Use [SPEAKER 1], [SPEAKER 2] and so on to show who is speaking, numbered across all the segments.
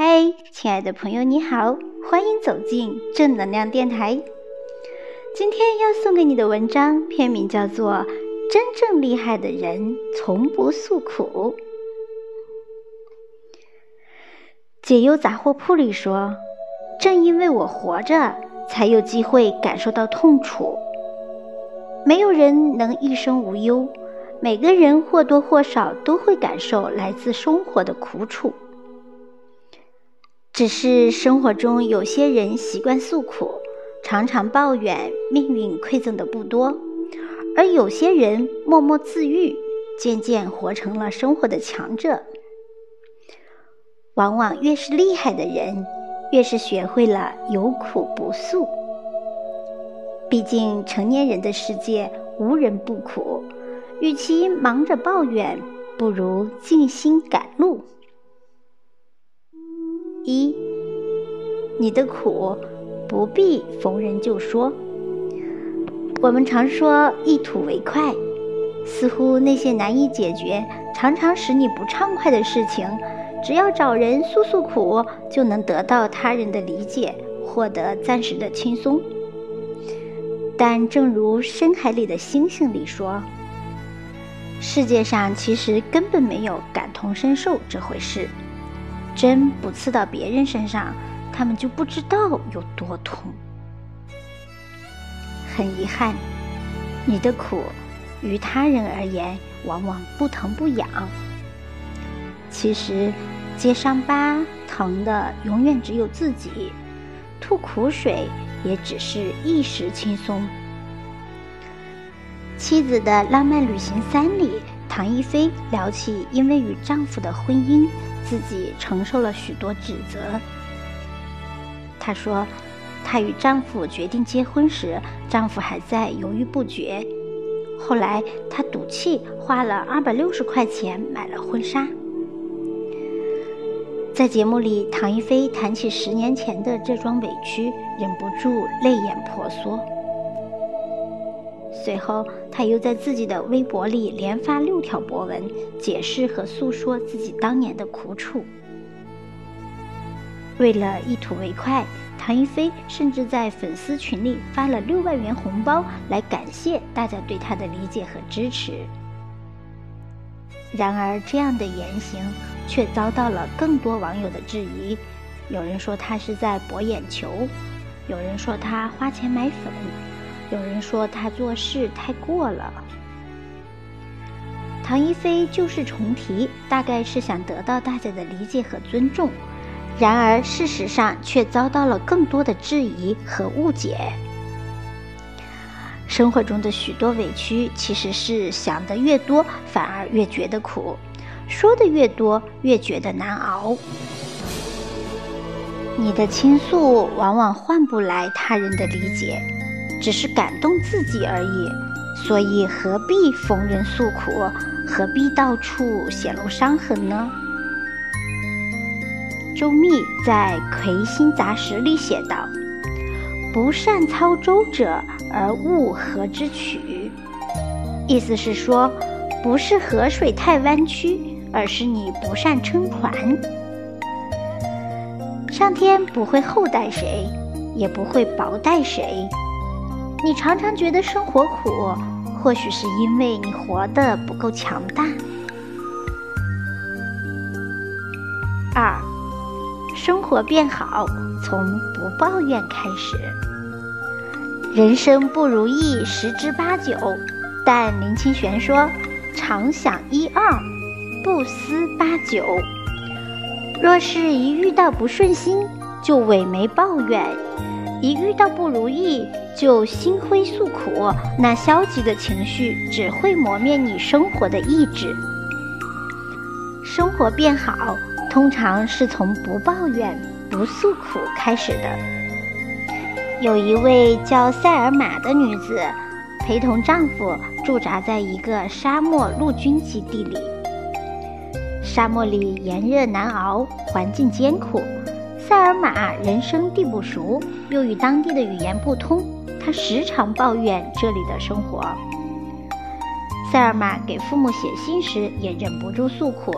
[SPEAKER 1] 嗨，亲爱的朋友，你好，欢迎走进正能量电台。今天要送给你的文章片名叫做《真正厉害的人从不诉苦》。解忧杂货铺里说：“正因为我活着，才有机会感受到痛楚。没有人能一生无忧，每个人或多或少都会感受来自生活的苦楚。只是生活中有些人习惯诉苦，常常抱怨命运馈赠的不多，而有些人默默自愈，渐渐活成了生活的强者。”往往越是厉害的人，越是学会了有苦不诉。毕竟成年人的世界无人不苦，与其忙着抱怨，不如静心赶路。一，你的苦不必逢人就说。我们常说一吐为快，似乎那些难以解决、常常使你不畅快的事情。只要找人诉诉苦，就能得到他人的理解，获得暂时的轻松。但正如深海里的星星里说：“世界上其实根本没有感同身受这回事。针不刺到别人身上，他们就不知道有多痛。”很遗憾，你的苦，于他人而言往往不疼不痒。其实，揭伤疤疼的永远只有自己，吐苦水也只是一时轻松。《妻子的浪漫旅行三》里，唐一菲聊起因为与丈夫的婚姻，自己承受了许多指责。她说，她与丈夫决定结婚时，丈夫还在犹豫不决。后来，她赌气花了二百六十块钱买了婚纱。在节目里，唐一菲谈起十年前的这桩委屈，忍不住泪眼婆娑。随后，他又在自己的微博里连发六条博文，解释和诉说自己当年的苦楚。为了一吐为快，唐一菲甚至在粉丝群里发了六万元红包，来感谢大家对她的理解和支持。然而，这样的言行。却遭到了更多网友的质疑，有人说他是在博眼球，有人说他花钱买粉，有人说他做事太过了。唐一菲旧事重提，大概是想得到大家的理解和尊重，然而事实上却遭到了更多的质疑和误解。生活中的许多委屈，其实是想的越多，反而越觉得苦。说的越多，越觉得难熬。你的倾诉往往换不来他人的理解，只是感动自己而已。所以何必逢人诉苦，何必到处显露伤痕呢？周密在《魁星杂识》里写道：“不善操舟者，而误河之曲。”意思是说，不是河水太弯曲。而是你不善撑船，上天不会厚待谁，也不会薄待谁。你常常觉得生活苦，或许是因为你活得不够强大。二，生活变好，从不抱怨开始。人生不如意十之八九，但林清玄说，常想一二。不思八九，若是一遇到不顺心就萎眉抱怨，一遇到不如意就心灰诉苦，那消极的情绪只会磨灭你生活的意志。生活变好，通常是从不抱怨、不诉苦开始的。有一位叫塞尔玛的女子，陪同丈夫驻扎在一个沙漠陆军基地里。沙漠里炎热难熬，环境艰苦。塞尔玛人生地不熟，又与当地的语言不通，她时常抱怨这里的生活。塞尔玛给父母写信时也忍不住诉苦，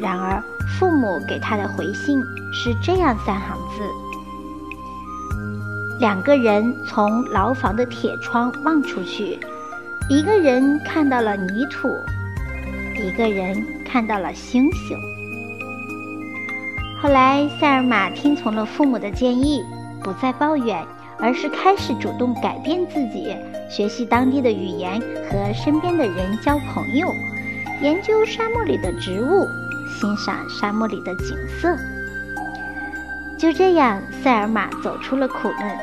[SPEAKER 1] 然而父母给他的回信是这样三行字：两个人从牢房的铁窗望出去，一个人看到了泥土，一个人看到了星星。后来，塞尔玛听从了父母的建议，不再抱怨，而是开始主动改变自己，学习当地的语言，和身边的人交朋友，研究沙漠里的植物，欣赏沙漠里的景色。就这样，塞尔玛走出了苦难。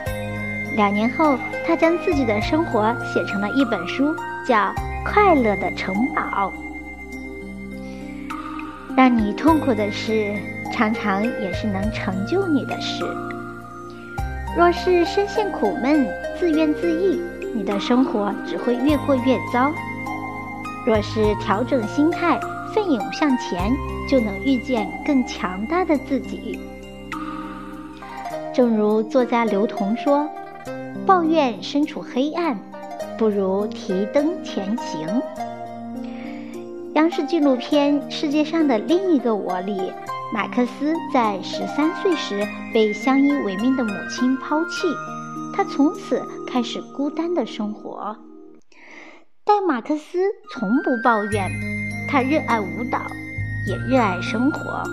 [SPEAKER 1] 两年后，他将自己的生活写成了一本书，叫《快乐的城堡》。让你痛苦的事，常常也是能成就你的事。若是深陷苦闷、自怨自艾，你的生活只会越过越糟；若是调整心态、奋勇向前，就能遇见更强大的自己。正如作家刘同说。抱怨身处黑暗，不如提灯前行。央视纪录片《世界上的另一个我》里，马克思在十三岁时被相依为命的母亲抛弃，他从此开始孤单的生活。但马克思从不抱怨，他热爱舞蹈，也热爱生活。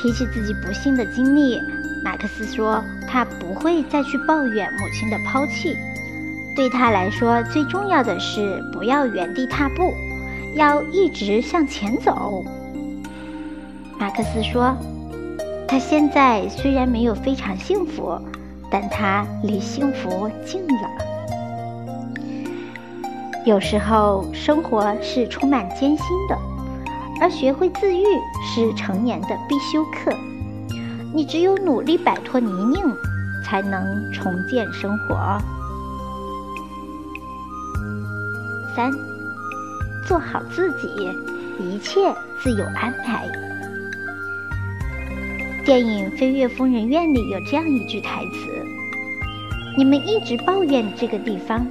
[SPEAKER 1] 提起自己不幸的经历。马克思说：“他不会再去抱怨母亲的抛弃。对他来说，最重要的是不要原地踏步，要一直向前走。”马克思说：“他现在虽然没有非常幸福，但他离幸福近了。有时候，生活是充满艰辛的，而学会自愈是成年的必修课。”你只有努力摆脱泥泞，才能重建生活。三，做好自己，一切自有安排。电影《飞越疯人院》里有这样一句台词：“你们一直抱怨这个地方，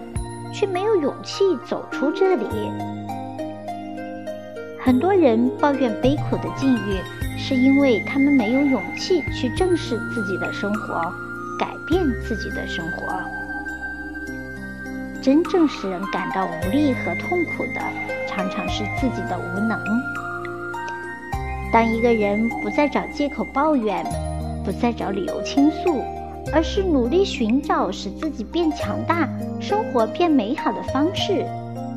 [SPEAKER 1] 却没有勇气走出这里。”很多人抱怨悲苦的境遇。是因为他们没有勇气去正视自己的生活，改变自己的生活。真正使人感到无力和痛苦的，常常是自己的无能。当一个人不再找借口抱怨，不再找理由倾诉，而是努力寻找使自己变强大、生活变美好的方式，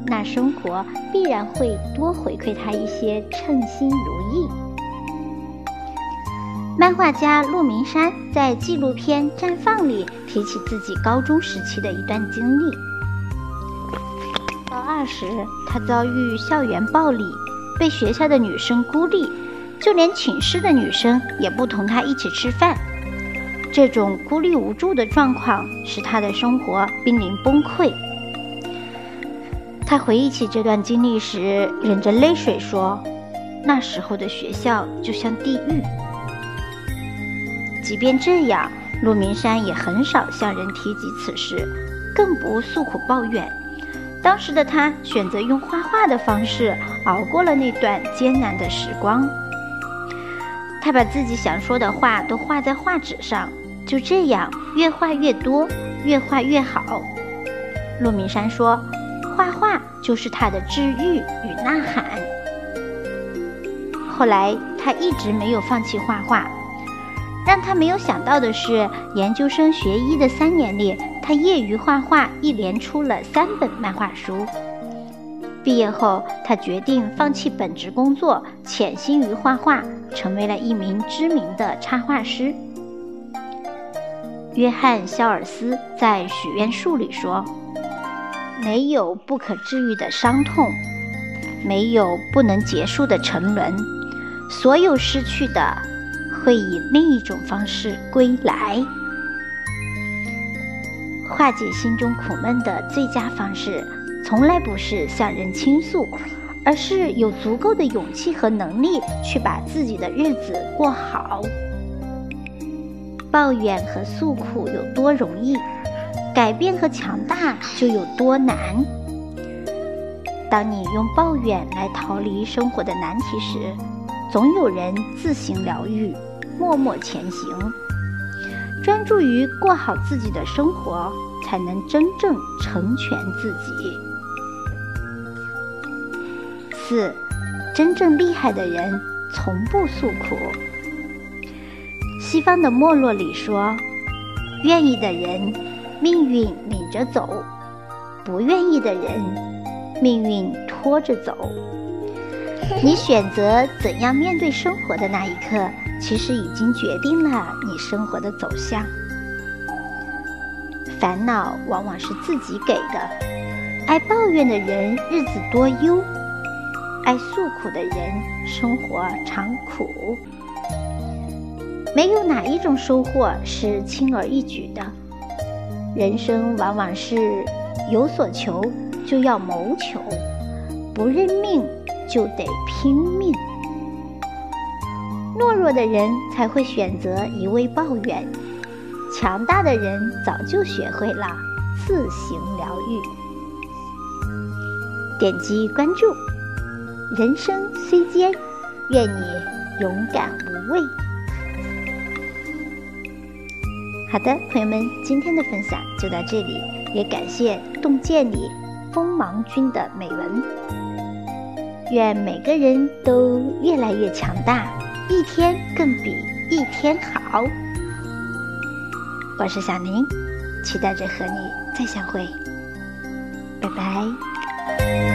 [SPEAKER 1] 那生活必然会多回馈他一些称心如意。漫画家陆明山在纪录片《绽放》里提起自己高中时期的一段经历。高二时，他遭遇校园暴力，被学校的女生孤立，就连寝室的女生也不同他一起吃饭。这种孤立无助的状况使他的生活濒临崩溃。他回忆起这段经历时，忍着泪水说：“那时候的学校就像地狱。”即便这样，陆明山也很少向人提及此事，更不诉苦抱怨。当时的他选择用画画的方式熬过了那段艰难的时光。他把自己想说的话都画在画纸上，就这样越画越多，越画越好。陆明山说：“画画就是他的治愈与呐喊。”后来，他一直没有放弃画画。让他没有想到的是，研究生学医的三年里，他业余画画，一连出了三本漫画书。毕业后，他决定放弃本职工作，潜心于画画，成为了一名知名的插画师。约翰·肖尔斯在《许愿树》里说：“没有不可治愈的伤痛，没有不能结束的沉沦，所有失去的。”会以另一种方式归来。化解心中苦闷的最佳方式，从来不是向人倾诉，而是有足够的勇气和能力去把自己的日子过好。抱怨和诉苦有多容易，改变和强大就有多难。当你用抱怨来逃离生活的难题时，总有人自行疗愈，默默前行。专注于过好自己的生活，才能真正成全自己。四，真正厉害的人从不诉苦。西方的没落里说：“愿意的人，命运领着走；不愿意的人，命运拖着走。”你选择怎样面对生活的那一刻，其实已经决定了你生活的走向。烦恼往往是自己给的，爱抱怨的人日子多忧，爱诉苦的人生活常苦。没有哪一种收获是轻而易举的，人生往往是有所求就要谋求，不认命。就得拼命。懦弱的人才会选择一味抱怨，强大的人早就学会了自行疗愈。点击关注，人生虽艰，愿你勇敢无畏。好的，朋友们，今天的分享就到这里，也感谢洞见里锋芒君的美文。愿每个人都越来越强大，一天更比一天好。我是小宁，期待着和你再相会，拜拜。